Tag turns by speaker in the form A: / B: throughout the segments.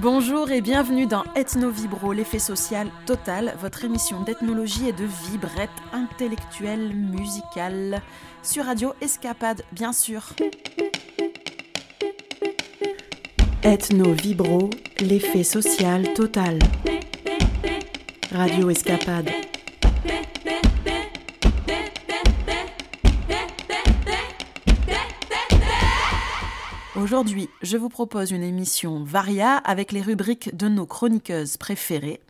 A: Bonjour et bienvenue dans Ethno Vibro, l'effet social total, votre émission d'ethnologie et de vibrette intellectuelle musicale sur Radio Escapade, bien sûr. Ethno Vibro, l'effet social total. Radio Escapade. Aujourd'hui, je vous propose une émission varia avec les rubriques de nos chroniqueuses préférées.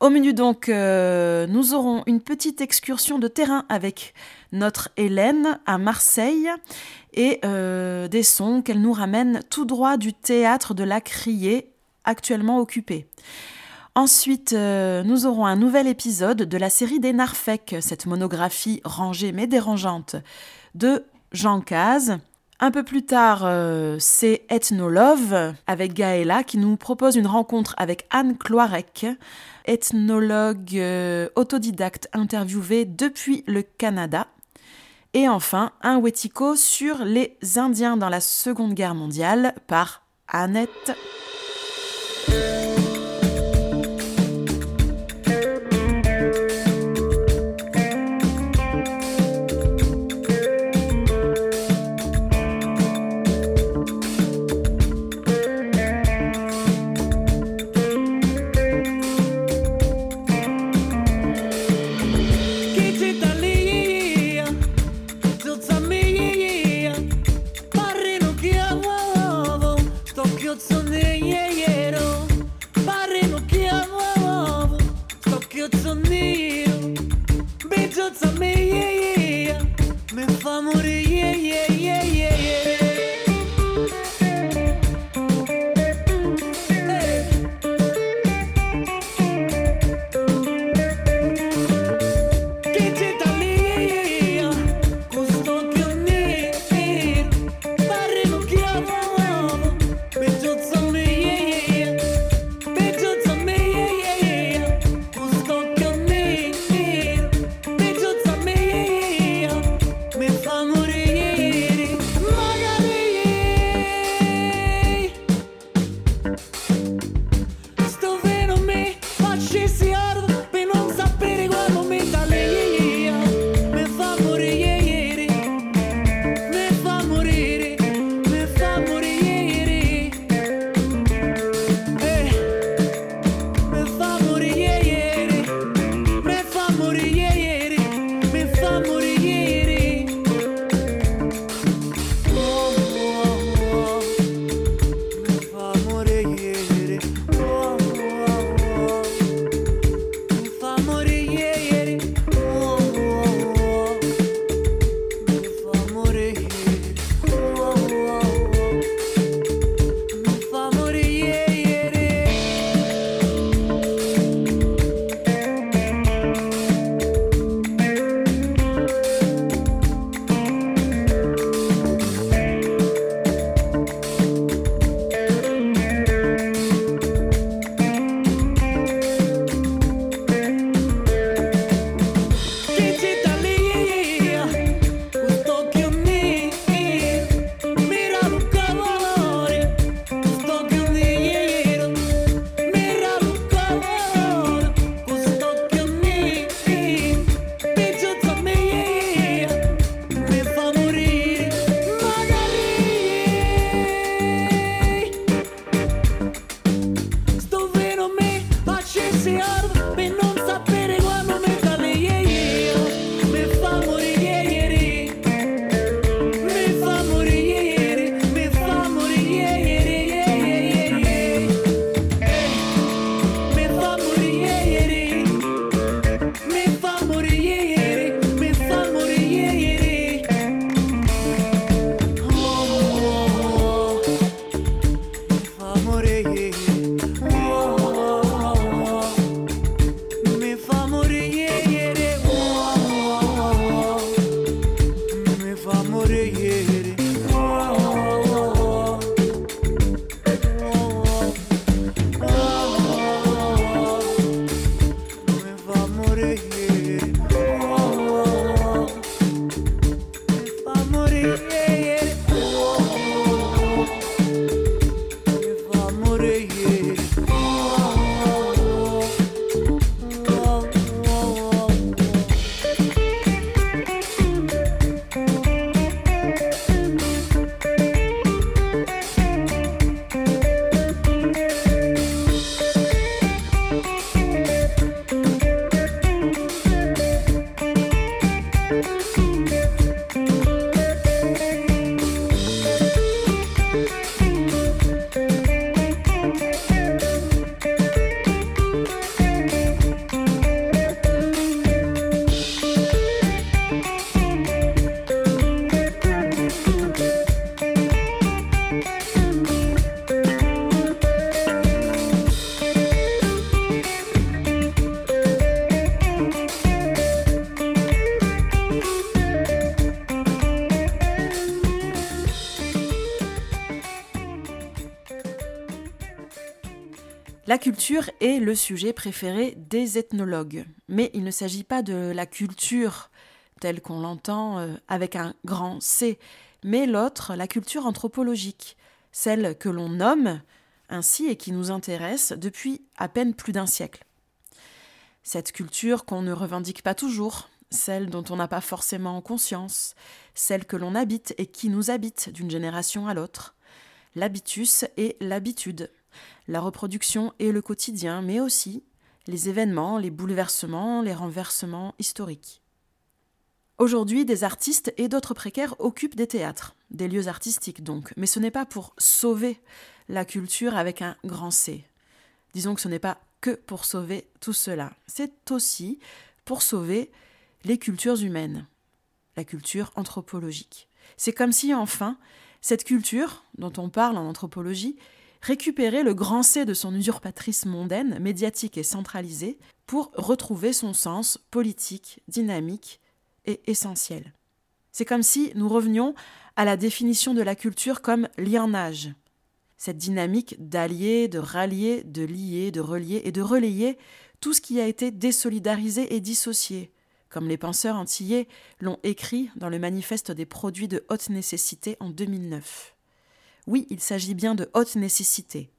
A: Au menu donc, euh, nous aurons une petite excursion de terrain avec notre Hélène à Marseille et euh, des sons qu'elle nous ramène tout droit du théâtre de la Criée, actuellement occupé. Ensuite, euh, nous aurons un nouvel épisode de la série des Narfec, cette monographie rangée mais dérangeante de Jean Caz. Un peu plus tard, euh, c'est Ethnolove avec Gaëla qui nous propose une rencontre avec Anne Cloirec, ethnologue euh, autodidacte interviewée depuis le Canada. Et enfin, un Wetiko sur les Indiens dans la Seconde Guerre mondiale par Annette. yıkıyorsun diye yer o. sujet préféré des ethnologues, mais il ne s'agit pas de la culture telle qu'on l'entend euh, avec un grand C, mais l'autre, la culture anthropologique, celle que l'on nomme ainsi et qui nous intéresse depuis à peine plus d'un siècle. Cette culture qu'on ne revendique pas toujours, celle dont on n'a pas forcément conscience, celle que l'on habite et qui nous habite d'une génération à l'autre, l'habitus et l'habitude, la reproduction et le quotidien, mais aussi les événements, les bouleversements, les renversements historiques. Aujourd'hui, des artistes et d'autres précaires occupent des théâtres, des lieux artistiques donc, mais ce n'est pas pour sauver la culture avec un grand C. Disons que ce n'est pas que pour sauver tout cela, c'est aussi pour sauver les cultures humaines, la culture anthropologique. C'est comme si enfin, cette culture, dont on parle en anthropologie, récupérait le grand C de son usurpatrice mondaine, médiatique et centralisée, pour retrouver son sens politique, dynamique et essentiel. C'est comme si nous revenions à la définition de la culture comme lienage, cette dynamique d'allier, de rallier, de lier, de relier et de relayer tout ce qui a été désolidarisé et dissocié, comme les penseurs antillais l'ont écrit dans le manifeste des produits de haute nécessité en 2009. Oui, il s'agit bien de haute nécessité.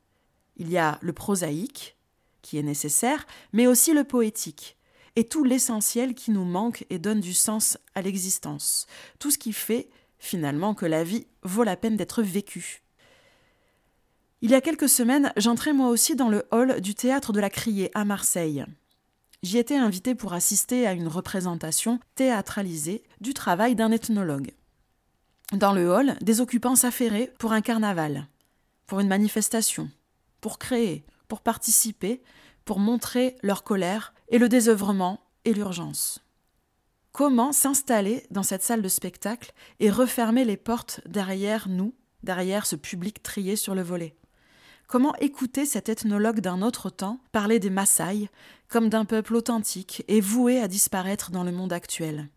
A: Il y a le prosaïque, qui est nécessaire, mais aussi le poétique, et tout l'essentiel qui nous manque et donne du sens à l'existence, tout ce qui fait, finalement, que la vie vaut la peine d'être vécue. Il y a quelques semaines, j'entrais moi aussi dans le hall du théâtre de la Criée à Marseille. J'y étais invité pour assister à une représentation théâtralisée du travail d'un ethnologue. Dans le hall, des occupants s'affairaient pour un carnaval, pour une manifestation, pour créer, pour participer, pour montrer leur colère et le désœuvrement et l'urgence. Comment s'installer dans cette salle de spectacle et refermer les portes derrière nous, derrière ce public trié sur le volet? Comment écouter cet ethnologue d'un autre temps parler des Maasai comme d'un peuple authentique et voué à disparaître dans le monde actuel?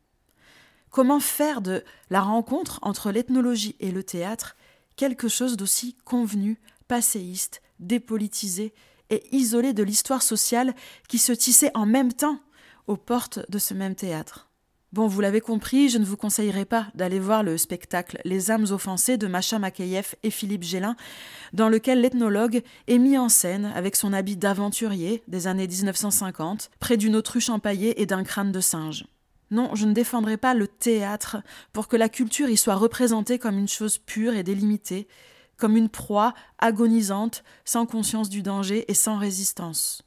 A: Comment faire de la rencontre entre l'ethnologie et le théâtre quelque chose d'aussi convenu, passéiste, dépolitisé et isolé de l'histoire sociale qui se tissait en même temps aux portes de ce même théâtre? Bon, vous l'avez compris, je ne vous conseillerais pas d'aller voir le spectacle Les âmes offensées de Macha Makeyev et Philippe Gélin, dans lequel l'ethnologue est mis en scène avec son habit d'aventurier des années 1950, près d'une autruche empaillée et d'un crâne de singe. Non, je ne défendrai pas le théâtre pour que la culture y soit représentée comme une chose pure et délimitée, comme une proie agonisante, sans conscience du danger et sans résistance.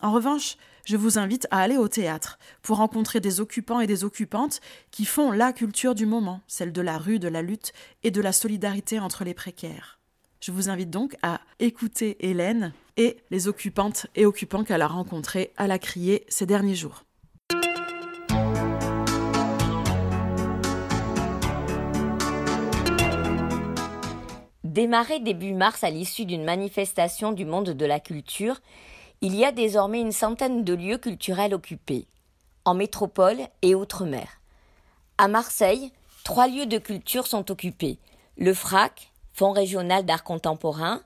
A: En revanche, je vous invite à aller au théâtre pour rencontrer des occupants et des occupantes qui font la culture du moment, celle de la rue, de la lutte et de la solidarité entre les précaires. Je vous invite donc à écouter Hélène et les occupantes et occupants qu'elle a rencontrés à la criée ces derniers jours.
B: Démarré début mars à l'issue d'une manifestation du monde de la culture, il y a désormais une centaine de lieux culturels occupés, en métropole et outre-mer. À Marseille, trois lieux de culture sont occupés le FRAC, Fonds régional d'art contemporain,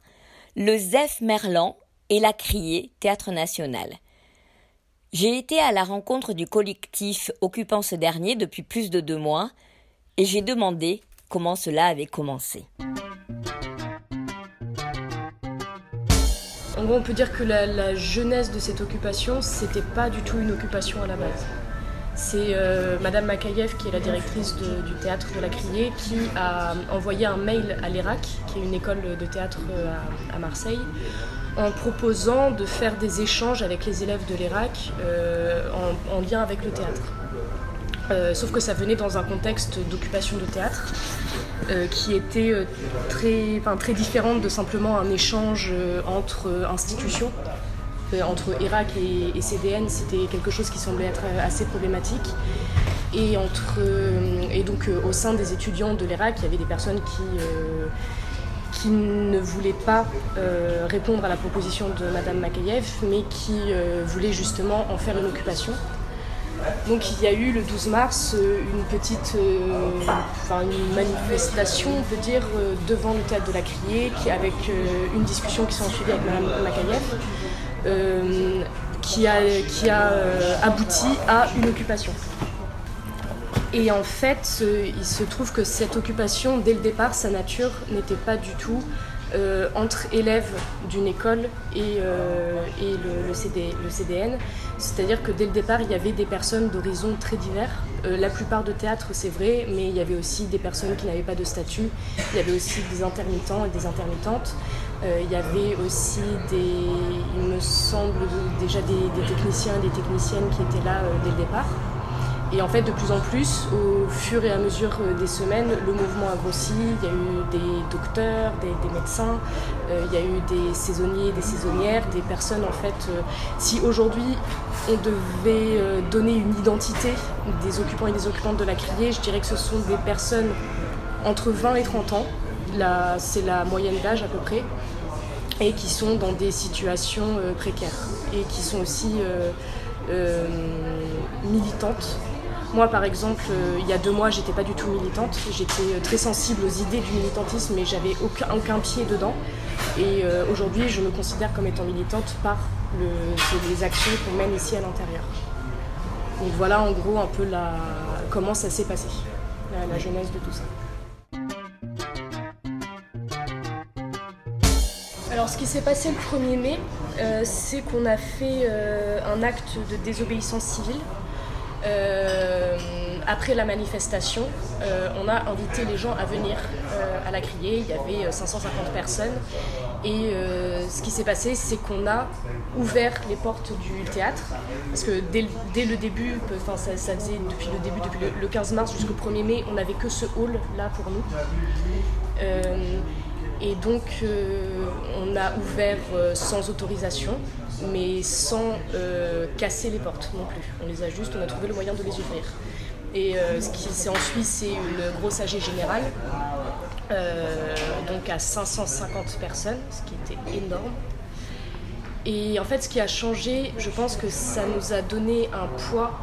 B: le ZEF Merlan et la Criée, Théâtre national. J'ai été à la rencontre du collectif occupant ce dernier depuis plus de deux mois et j'ai demandé comment cela avait commencé.
C: On peut dire que la, jeunesse de cette occupation, c'était pas du tout une occupation à la base. C'est euh, Madame Makayev, qui est la directrice du théâtre de la Criée, qui a envoyé un mail à l'ERAC, qui est une école de théâtre euh, à, Marseille, en proposant de faire des échanges avec les élèves de l'ERAC euh, en, lien avec le théâtre. Sauf que ça venait dans un contexte d'occupation de théâtre. Euh, qui était euh, très, très différente de simplement un échange euh, entre institutions. entre Irak et, CDN, c'était quelque chose qui semblait être assez problématique. Et donc au sein des étudiants de l'Irak, il y avait des personnes qui, qui ne voulaient pas répondre à la proposition de Madame Makayev, mais qui voulaient justement en faire une occupation. Donc il y a eu le 12 mars une petite une manifestation, on peut dire, devant le théâtre de la Criée, avec une discussion qui s'est ensuivie avec Mme Makayev, qui a abouti à une occupation. Et en fait, il se trouve que cette occupation, dès le départ, sa nature n'était pas du tout euh, entre élèves d'une école et, euh, le, CDN. C'est-à-dire que dès le départ, il y avait des personnes d'horizons très divers. Euh, la plupart de théâtres, c'est vrai, mais il y avait aussi des personnes qui n'avaient pas de statut. Il y avait aussi des intermittents et des intermittentes. il y avait aussi des, il me semble, déjà des, des techniciens et des techniciennes qui étaient là dès le départ. Et en fait, de plus en plus, au fur et à mesure euh, des semaines, le mouvement a grossi. Il y a eu des docteurs, des, médecins, euh, il y a eu des saisonniers, des saisonnières, des personnes en fait. Euh, si aujourd'hui on devait donner une identité des occupants et des occupantes de la criée, je dirais que ce sont des personnes entre 20 et 30 ans. C'est la moyenne d'âge à peu près et qui sont dans des situations précaires et qui sont aussi militantes moi, par exemple, euh, il y a deux mois, j'étais pas du tout militante. J'étais euh, très sensible aux idées du militantisme, mais j'avais aucun, aucun, pied dedans. Et euh, aujourd'hui, je me considère comme étant militante par les actions qu'on mène ici à l'intérieur. Donc voilà, en gros, un peu comment ça s'est passé, la, la genèse de tout ça. Alors, ce qui s'est passé le 1er mai, c'est qu'on a fait un acte de désobéissance civile après la manifestation, euh, on a invité les gens à venir euh, à la criée. Il y avait 550 personnes. Et ce qui s'est passé, c'est qu'on a ouvert les portes du théâtre. Parce que dès, le début, enfin ça, faisait depuis le début, depuis le, 15 mars jusqu'au 1er mai, on n'avait que ce hall là pour nous. et donc on a ouvert sans autorisation mais sans euh, casser les portes non plus. On les a juste, on a trouvé le moyen de les ouvrir. Et euh, ce qui s'est ensuite, c'est une grosse AG générale, euh, donc à 550 personnes, ce qui était énorme. Et en fait, ce qui a changé, je pense que ça nous a donné un poids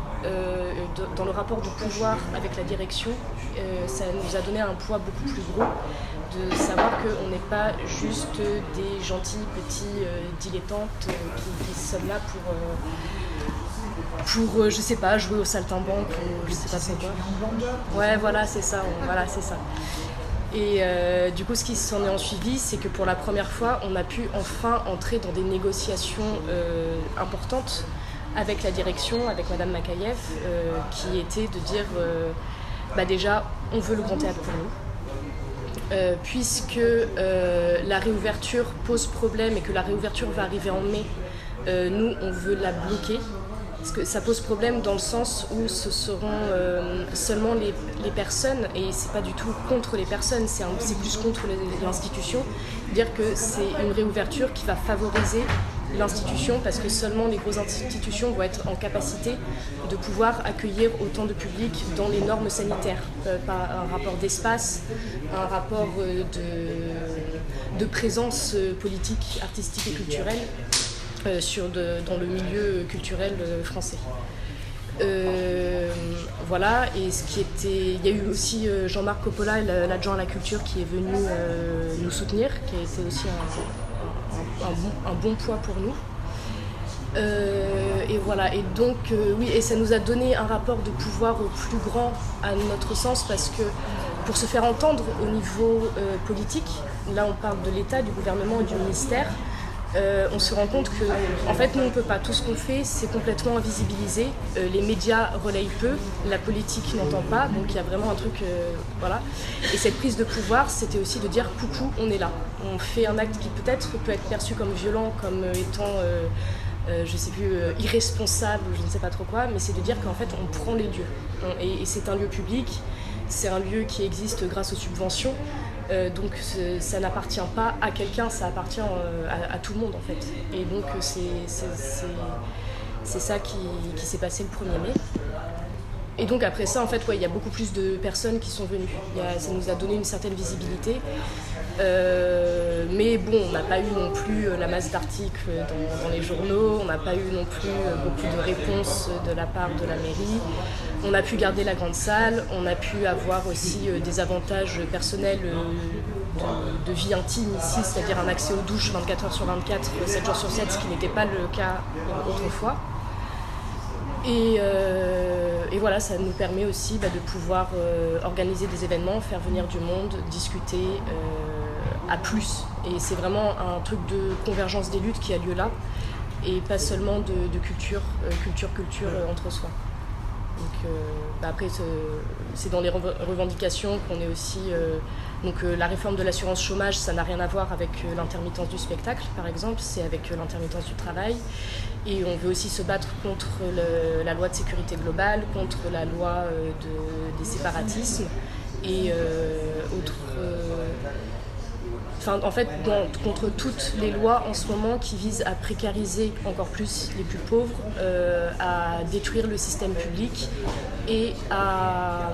C: dans le rapport de pouvoir avec la direction. Ça nous a donné un poids beaucoup plus gros de savoir qu'on n'est pas juste des gentils petits euh, dilettantes euh, qui, sont là pour, euh, pour je sais pas, jouer au saltimbanque ou je sais pas c'est quoi. Ouais, voilà, c'est ça, voilà, c'est ça. Et du coup, ce qui s'en est en suivi, c'est que pour la première fois, on a pu enfin entrer dans des négociations importantes avec la direction, avec Madame Makayev, qui était de dire, bah déjà, on veut le grand théâtre pour nous euh, puisque euh, la réouverture pose problème et que la réouverture va arriver en mai, euh, nous, on veut la bloquer. Parce que ça pose problème dans le sens où ce seront seulement les, personnes, et c'est pas du tout contre les personnes, c'est plus contre l'institution, dire que c'est une réouverture qui va favoriser l'institution parce que seulement les grosses institutions vont être en capacité de pouvoir accueillir autant de public dans les normes sanitaires, euh, par un rapport d'espace, un rapport euh, de, présence euh, politique, artistique et culturelle sur dans le milieu culturel français. voilà, et ce qui était. Il y a eu aussi Jean-Marc Coppola, l'adjoint à la culture, qui est venu nous soutenir, qui a été aussi un, un, bon, poids pour nous. Euh, et voilà, et donc euh, oui, et ça nous a donné un rapport de pouvoir plus grand à notre sens parce que pour se faire entendre au niveau euh, politique, là on parle de l'État, du gouvernement et du ministère, euh, on se rend compte que en fait nous on peut pas. Tout ce qu'on fait c'est complètement invisibilisé. Euh, les médias relayent peu la politique n'entend pas donc il y a vraiment un truc euh, voilà. Et cette prise de pouvoir c'était aussi de dire coucou on est là. On fait un acte qui peut-être peut être perçu comme violent comme étant je sais plus irresponsable je ne sais pas trop quoi mais c'est de dire qu'en fait on prend les lieux. Et c'est un lieu public c'est un lieu qui existe grâce aux subventions euh, donc ça n'appartient pas à quelqu'un, ça appartient euh, à, tout le monde en fait. Et donc euh, c'est ça qui, s'est passé le 1er mai. Et donc après ça, en fait, il y a beaucoup plus de personnes qui sont venues. ça nous a donné une certaine visibilité. Mais Mais bon, on n'a pas eu non plus la masse d'articles dans, les journaux, on n'a pas eu non plus beaucoup de réponses de la part de la mairie. On a pu garder la grande salle, on a pu avoir aussi des avantages personnels de, vie intime ici, c'est-à-dire un accès aux douches 24 heures sur 24, 7 jours sur 7, ce qui n'était pas le cas autrefois. Euh, et, voilà, ça nous permet aussi bah, de pouvoir euh, organiser des événements, faire venir du monde, discuter euh, plus. Et c'est vraiment un truc de convergence des luttes qui a lieu là, et pas seulement de, culture, culture, culture entre soi. Donc, bah, après, c'est dans les revendications qu'on est aussi donc euh, la réforme de l'assurance chômage, ça n'a rien à voir avec euh, l'intermittence du spectacle, par exemple, c'est avec euh, l'intermittence du travail. Et on veut aussi se battre contre la loi de sécurité globale, contre la loi des séparatismes et autres. Enfin, en fait, contre toutes les lois en ce moment qui visent à précariser encore plus les plus pauvres, à détruire le système public et à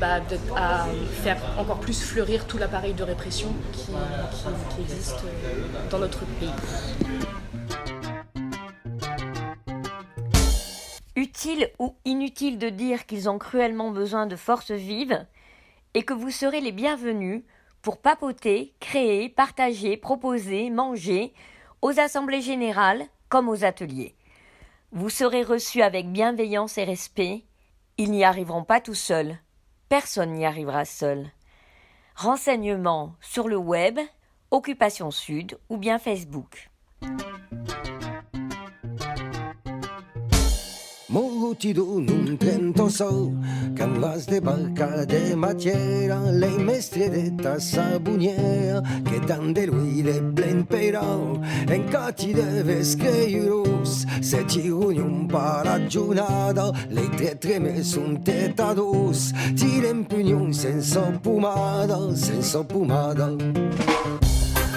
C: bah, à faire encore plus fleurir tout l'appareil de répression qui, existe dans notre pays.
B: Utile ou inutile de dire qu'ils ont cruellement besoin de forces vives et que vous serez les bienvenus pour papoter, créer, partager, proposer, manger aux assemblées générales comme aux ateliers. Vous serez reçus avec bienveillance et respect. Ils n'y arriveront pas tout seuls. Personne n'y arrivera seul. Renseignements sur le web, Occupation Sud ou bien Facebook.
D: Multitudine un trento sol. Can vas de barca de matiera Le mestre de ta sabuniera Que tant de lui de plen però En cati deves creiurus Se ti un pa la giornata Le tre treme sun tetadus Ti rempugnon senza pomada Senza pomada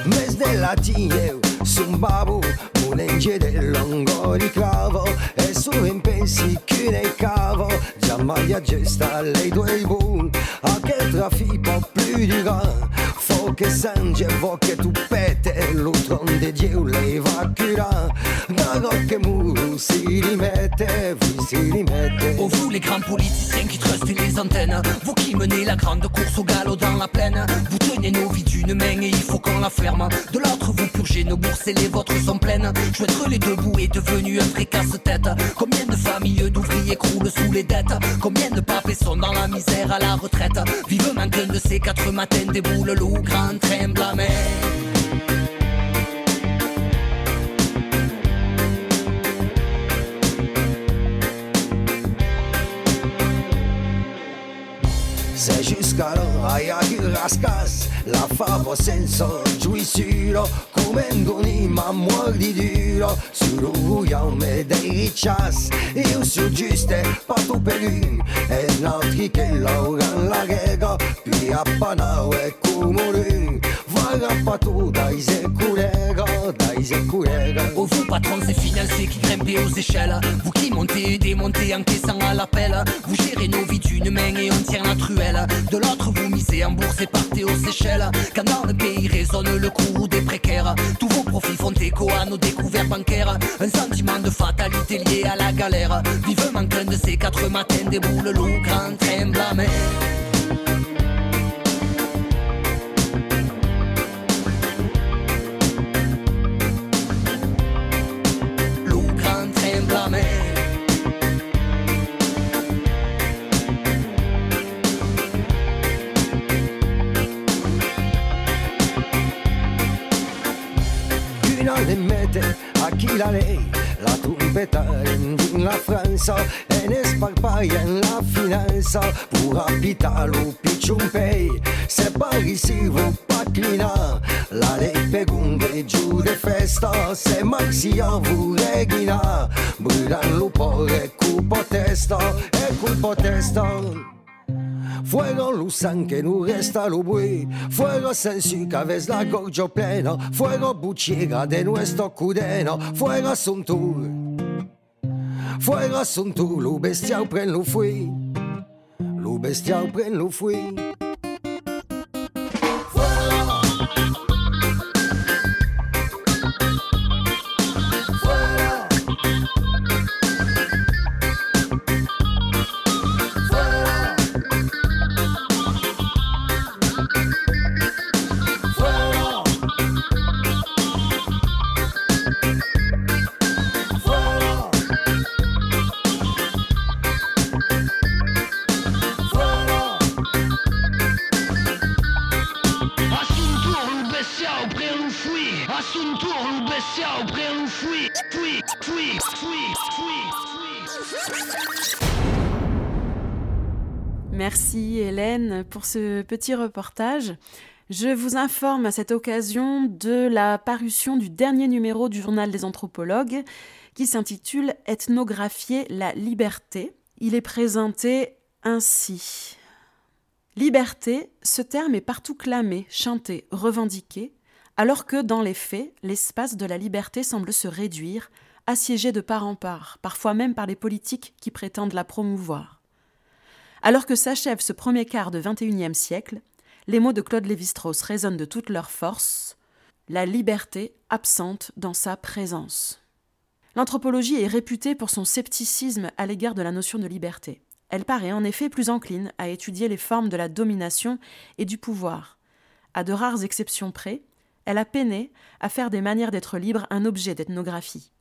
D: Mes de la tineu sun babu Un'enge del longo ricavo E su impensi che ne cavo Già maglia gesta lei due bu A che più di Fo che vo tu de muru si rimette
E: Oh vous les grands politiciens qui trustent les antennes Vous qui menez la grande course au galop dans la plaine Vous tenez nos vies d'une main et il faut qu'on la ferme. De l'autre vous purgez nos bourses et les vôtres sont pleines être les deux bouts est devenu un vrai casse-tête. Combien de familles d'ouvriers croulent sous les dettes? Combien de papés sont dans la misère à la retraite? Vivement qu'un de ces quatre matins déboule loup grand train blâmé.
D: Se jusqu'alors aia rascas La favo senso giuisuro Come ma muori duro Suruiaume dei riccias Io su giuste patu pelu E l'altri che lauran la rega Puis appanau e cumulu Pas tout
E: Oh vous et financiers qui grimpez aux échelles. Vous qui montez et démontez en caissant à l'appel. Vous gérez nos vies d'une main et on tient la truelle. De l'autre vous misez en bourse et partez aux Seychelles. Quand dans le pays résonne le coup des précaires Tous vos profits font écho à nos découvertes bancaires. Un sentiment de fatalité lié à la galère. Vivement qu'un de ces quatre matins déboule le grand train blâmé
D: la lei, la trompeta in la Franza e ne sparpaia in la finanza. Pour abitare lo picciumpei se pari si vuol paclina la lei per un giù de festa se maxia vu regina brûlant lo pore cupo testa e cupo testa Fuego lo sangue nu resta lo bui Fuego sensi que ves la gorgio plena. Fuego buchiga de nuestro cudeno. Fuego son tu. Fuego son tu. Lo bestiao pren lo fui Lo bestiao pren lo fui
A: Merci Hélène pour ce petit reportage. Je vous informe à cette occasion de la parution du dernier numéro du journal des anthropologues qui s'intitule Ethnographier la liberté. Il est présenté ainsi. Liberté, ce terme est partout clamé, chanté, revendiqué, alors que dans les faits, l'espace de la liberté semble se réduire, assiégé de part en part, parfois même par les politiques qui prétendent la promouvoir. Alors que s'achève ce premier quart de XXIe siècle, les mots de Claude Lévi-Strauss résonnent de toute leur force, la liberté absente dans sa présence. L'anthropologie est réputée pour son scepticisme à l'égard de la notion de liberté. Elle paraît en effet plus encline à étudier les formes de la domination et du pouvoir. À de rares exceptions près, elle a peiné à faire des manières d'être libre un objet d'ethnographie.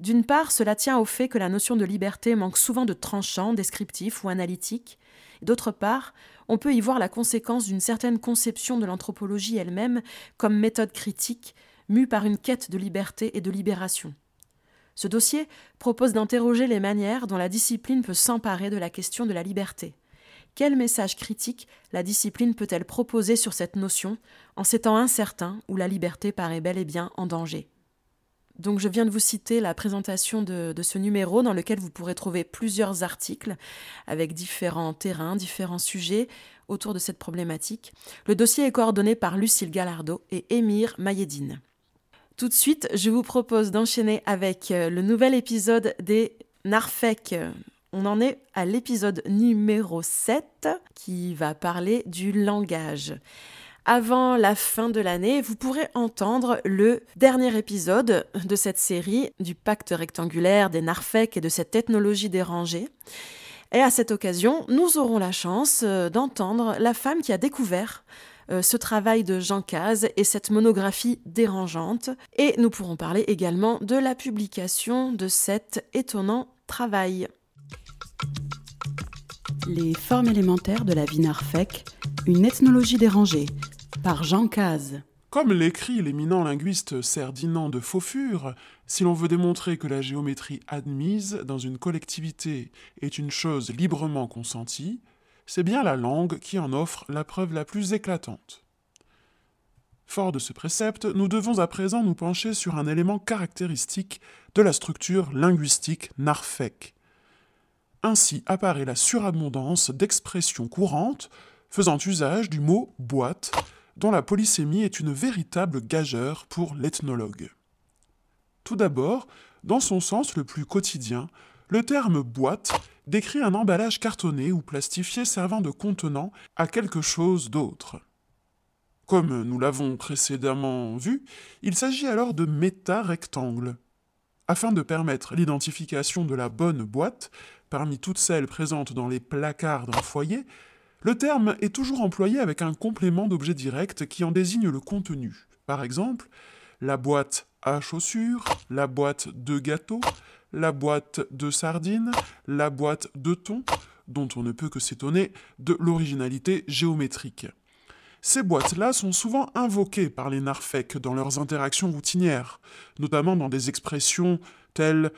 A: D'une part, cela tient au fait que la notion de liberté manque souvent de tranchant, descriptif ou analytique. D'autre part, on peut y voir la conséquence d'une certaine conception de l'anthropologie elle-même comme méthode critique, mue par une quête de liberté et de libération. Ce dossier propose d'interroger les manières dont la discipline peut s'emparer de la question de la liberté. Quel message critique la discipline peut-elle proposer sur cette notion en ces temps incertains où la liberté paraît bel et bien en danger donc je viens de vous citer la présentation de, ce numéro dans lequel vous pourrez trouver plusieurs articles avec différents terrains, différents sujets autour de cette problématique. Le dossier est coordonné par Lucille Gallardo et Émir Mayedine. Tout de suite, je vous propose d'enchaîner avec euh, le nouvel épisode des Narfec. On en est à l'épisode numéro 7 qui va parler du langage avant la fin de l'année, vous pourrez entendre le dernier épisode de cette série du pacte rectangulaire des Narfec et de cette ethnologie dérangée. Et à cette occasion, nous aurons la chance euh, d'entendre la femme qui a découvert euh, ce travail de Jean Caz et cette monographie dérangeante. Et nous pourrons parler également de la publication de cet étonnant travail. Les formes élémentaires de la vie narfec, une ethnologie dérangée, par Jean Caz.
F: Comme l'écrit l'éminent linguiste Ferdinand de Fauffure, si l'on veut démontrer que la géométrie admise dans une collectivité est une chose librement consentie, c'est bien la langue qui en offre la preuve la plus éclatante. Fort de ce précepte, nous devons à présent nous pencher sur un élément caractéristique de la structure linguistique narfec. Ainsi apparaît la surabondance d'expressions courantes faisant usage du mot boîte dont la polysémie est une véritable gageure pour l'ethnologue. Tout d'abord, dans son sens le plus quotidien, le terme boîte décrit un emballage cartonné ou plastifié servant de contenant à quelque chose d'autre. Comme nous l'avons précédemment vu, il s'agit alors de méta-rectangles. Afin de permettre l'identification de la bonne boîte, parmi toutes celles présentes dans les placards d'un foyer, le terme est toujours employé avec un complément d'objet direct qui en désigne le contenu. Par exemple, la boîte à chaussures, la boîte de gâteaux, la boîte de sardines, la boîte de thon, dont on ne peut que s'étonner de l'originalité géométrique. Ces boîtes-là sont souvent invoquées par les narfèques dans leurs interactions routinières, notamment dans des expressions telles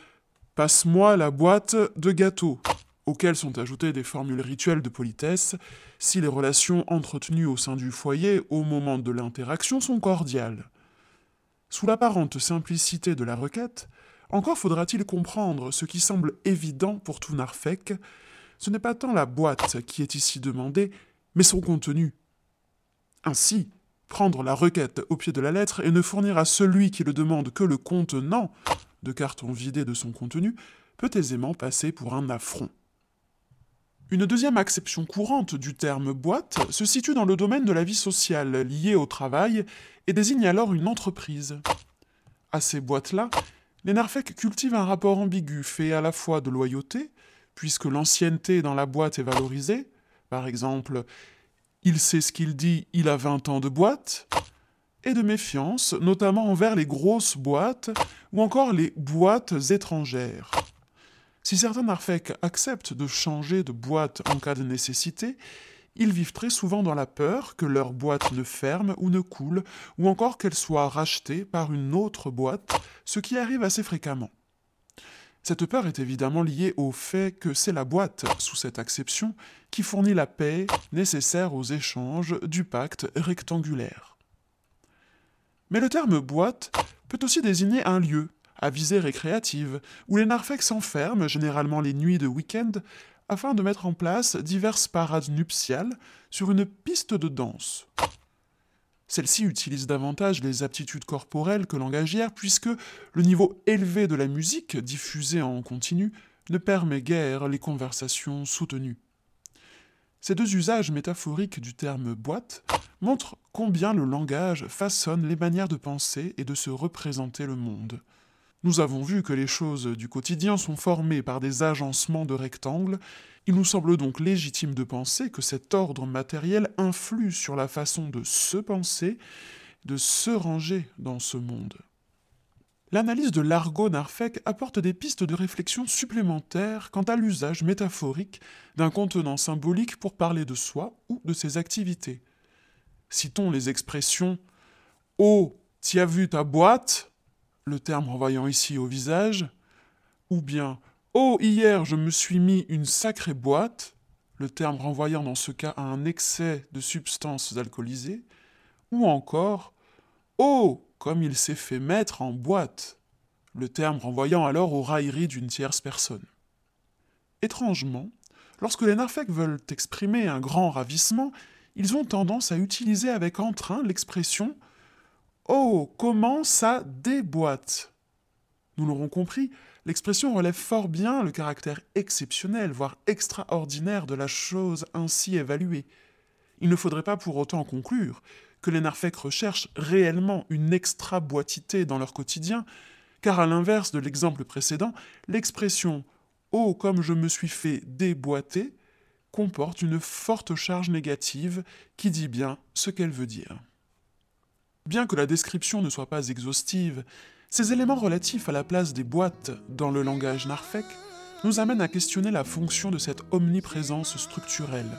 F: Passe-moi la boîte de gâteaux auxquelles sont ajoutées des formules rituelles de politesse, si les relations entretenues au sein du foyer au moment de l'interaction sont cordiales. Sous l'apparente simplicité de la requête, encore faudra-t-il comprendre ce qui semble évident pour tout narfec, ce n'est pas tant la boîte qui est ici demandée, mais son contenu. Ainsi, prendre la requête au pied de la lettre et ne fournir à celui qui le demande que le contenant de carton vidé de son contenu peut aisément passer pour un affront. Une deuxième acception courante du terme boîte se situe dans le domaine de la vie sociale liée au travail et désigne alors une entreprise. À ces boîtes-là, les narfèques cultivent un rapport ambigu fait à la fois de loyauté, puisque l'ancienneté dans la boîte est valorisée, par exemple, il sait ce qu'il dit, il a 20 ans de boîte, et de méfiance, notamment envers les grosses boîtes ou encore les boîtes étrangères. Si certains narfèques acceptent de changer de boîte en cas de nécessité, Ils vivent très souvent dans la peur que leur boîte ne ferme ou ne coule, ou encore qu'elle soit rachetée par une autre boîte, ce qui arrive assez fréquemment. Cette peur est évidemment liée au fait que c'est la boîte, sous cette acception, qui fournit la paix nécessaire aux échanges du pacte rectangulaire. Mais le terme boîte peut aussi désigner un lieu, à visée récréative, où les narfecs s'enferment, généralement les nuits de week-end, afin de mettre en place diverses parades nuptiales sur une piste de danse. Celle-ci utilise davantage les aptitudes corporelles que langagières puisque le niveau élevé de la musique diffusée en continu ne permet guère les conversations soutenues. Ces deux usages métaphoriques du terme boîte montrent combien le langage façonne les manières de penser et de se représenter le monde. Nous avons vu que les choses du quotidien sont formées par des agencements de rectangles, il nous semble donc légitime de penser que cet ordre matériel influe sur la façon de se penser, de se ranger dans ce monde. L'analyse de l'argot narfec apporte des pistes de réflexion supplémentaires quant à l'usage métaphorique d'un contenant symbolique pour parler de soi ou de ses activités. Citons les expressions Oh, t'y as vu ta boîte? Le terme renvoyant ici au visage, ou bien Oh, hier je me suis mis une sacrée boîte, le terme renvoyant dans ce cas à un excès de substances alcoolisées, ou encore Oh, comme il s'est fait mettre en boîte, le terme renvoyant alors aux railleries d'une tierce personne. Étrangement, lorsque les narfecs veulent exprimer un grand ravissement, ils ont tendance à utiliser avec entrain l'expression Oh, comment ça déboîte? Nous l'aurons compris, l'expression relève fort bien le caractère exceptionnel, voire extraordinaire de la chose ainsi évaluée. Il ne faudrait pas pour autant conclure que les narfecs recherchent réellement une extra-boitité dans leur quotidien, car à l'inverse de l'exemple précédent, l'expression Oh, comme je me suis fait déboîter comporte une forte charge négative qui dit bien ce qu'elle veut dire. Bien que la description ne soit pas exhaustive, ces éléments relatifs à la place des boîtes dans le langage narfec nous amènent à questionner la fonction de cette omniprésence structurelle.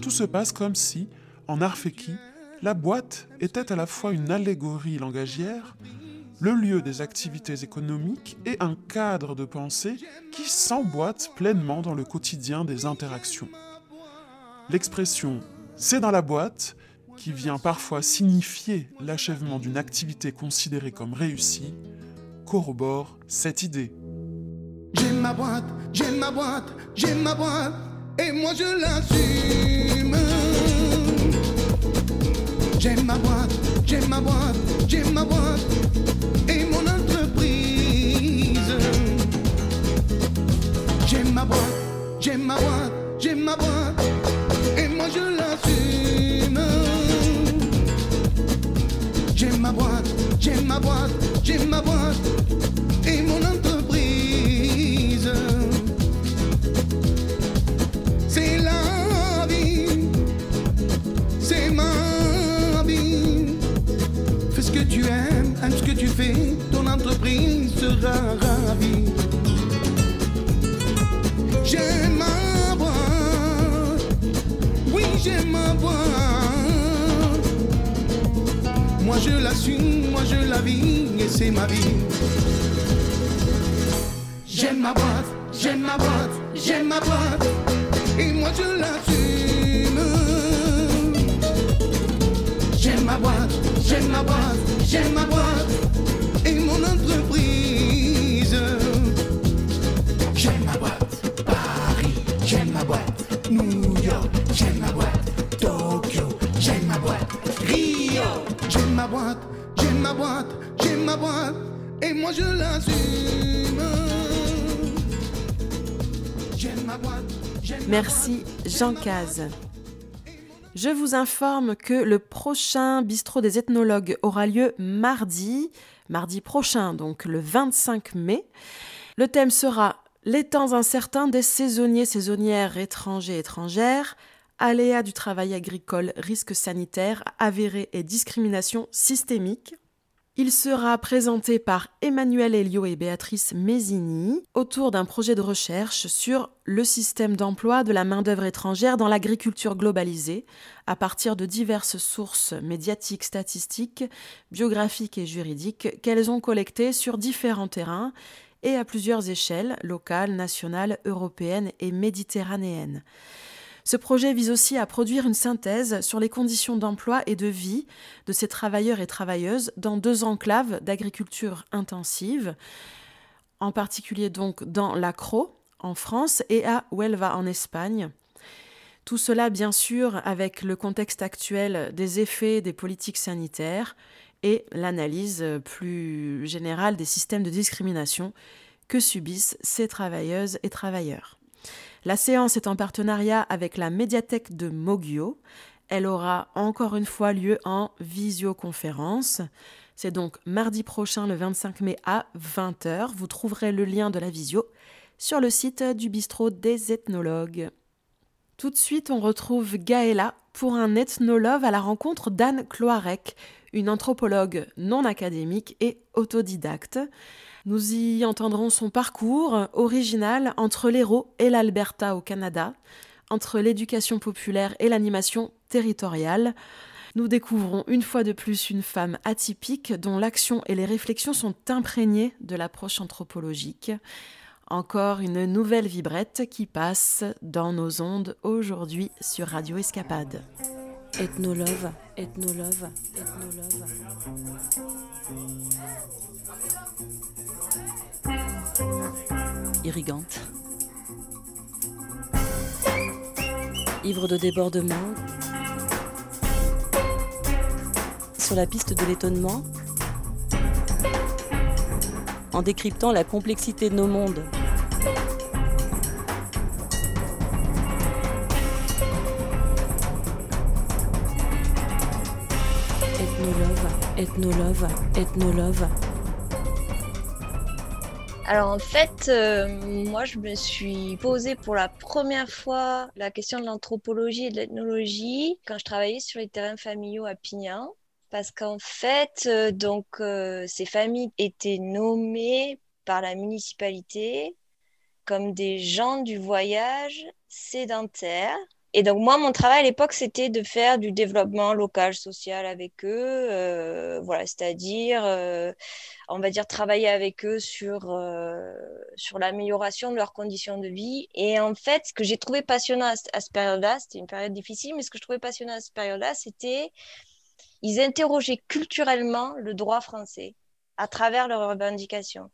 F: Tout se passe comme si, en narfeki, la boîte était à la fois une allégorie langagière, le lieu des activités économiques et un cadre de pensée qui s'emboîte pleinement dans le quotidien des interactions. L'expression c'est dans la boîte qui vient parfois signifier l'achèvement d'une activité considérée comme réussie, corrobore cette idée.
G: J'aime ma boîte, j'aime ma boîte, j'aime ma boîte, et moi je l'assume. J'aime ma boîte, j'aime ma boîte, j'aime ma boîte, et mon entreprise. J'aime ma boîte, j'aime ma boîte, j'aime ma boîte, j'aime ma boîte, j'aime ma boîte et mon entreprise. C'est la vie, c'est ma vie. Fais ce que tu aimes, aime ce que tu fais, ton entreprise sera ravie. J'aime ma boîte, oui j'aime ma boîte. Moi je l'assume, moi je la vis et c'est ma vie. J'aime ma boîte, j'aime ma boîte, j'aime ma boîte et moi je l'assume. J'aime ma boîte, j'aime ma boîte, j'aime ma boîte ma boîte, j'aime ma boîte, et moi je l'assume. J'aime ma boîte,
A: Merci Jean Caz. Je vous informe que le prochain bistrot des ethnologues aura lieu mardi, mardi prochain, donc le 25 mai. Le thème sera les temps incertains des saisonniers, saisonnières, étrangers, étrangères, aléas du travail agricole, risques sanitaires avérés et discrimination systémique. Il sera présenté par Emmanuel Elio et Béatrice Mézini autour d'un projet de recherche sur le système d'emploi de la main-d'œuvre étrangère dans l'agriculture globalisée à partir de diverses sources médiatiques, statistiques, biographiques et juridiques qu'elles ont collectées sur différents terrains et à plusieurs échelles locales, nationales, européennes et méditerranéennes. Ce projet vise aussi à produire une synthèse sur les conditions d'emploi et de vie de ces travailleurs et travailleuses dans deux enclaves d'agriculture intensive, en particulier donc dans l'Acro en France et à Huelva en Espagne. Tout cela, bien sûr, avec le contexte actuel des effets des politiques sanitaires et l'analyse plus générale des systèmes de discrimination que subissent ces travailleuses et travailleurs. La séance est en partenariat avec la médiathèque de Mogio. Elle aura encore une fois lieu en visioconférence. C'est donc mardi prochain, le 25 mai à 20h. Vous trouverez le lien de la visio sur le site du bistrot des ethnologues. Tout de suite, on retrouve Gaëla pour un ethnologue à la rencontre d'Anne Cloarec, une anthropologue non académique et autodidacte. Nous y entendrons son parcours original entre l'Hérault et l'Alberta au Canada, entre l'éducation populaire et l'animation territoriale. Nous découvrons une fois de plus une femme atypique dont l'action et les réflexions sont imprégnées de l'approche anthropologique. Encore une nouvelle vibrette qui passe dans nos ondes aujourd'hui sur Radio Escapade. Ethnolove, ethnolove, ethnolove.
H: Irrigante. Ivre de débordement. Sur la piste de l'étonnement. En décryptant la complexité de nos mondes. Ethnolove, ethnolove.
I: Alors en fait, euh, moi je me suis posé pour la première fois la question de l'anthropologie et de l'ethnologie quand je travaillais sur les terrains familiaux à Pignan. Parce qu'en fait, euh, donc euh, ces familles étaient nommées par la municipalité comme des gens du voyage sédentaires et donc moi, mon travail à l'époque, c'était de faire du développement local, social avec eux, euh, voilà, c'est-à-dire, euh, on va dire, travailler avec eux sur, euh, sur l'amélioration de leurs conditions de vie. Et en fait, ce que j'ai trouvé passionnant à, à cette période-là, c'était une période difficile, mais ce que je trouvais passionnant à cette période-là, c'était, ils interrogeaient culturellement le droit français à travers leurs revendications.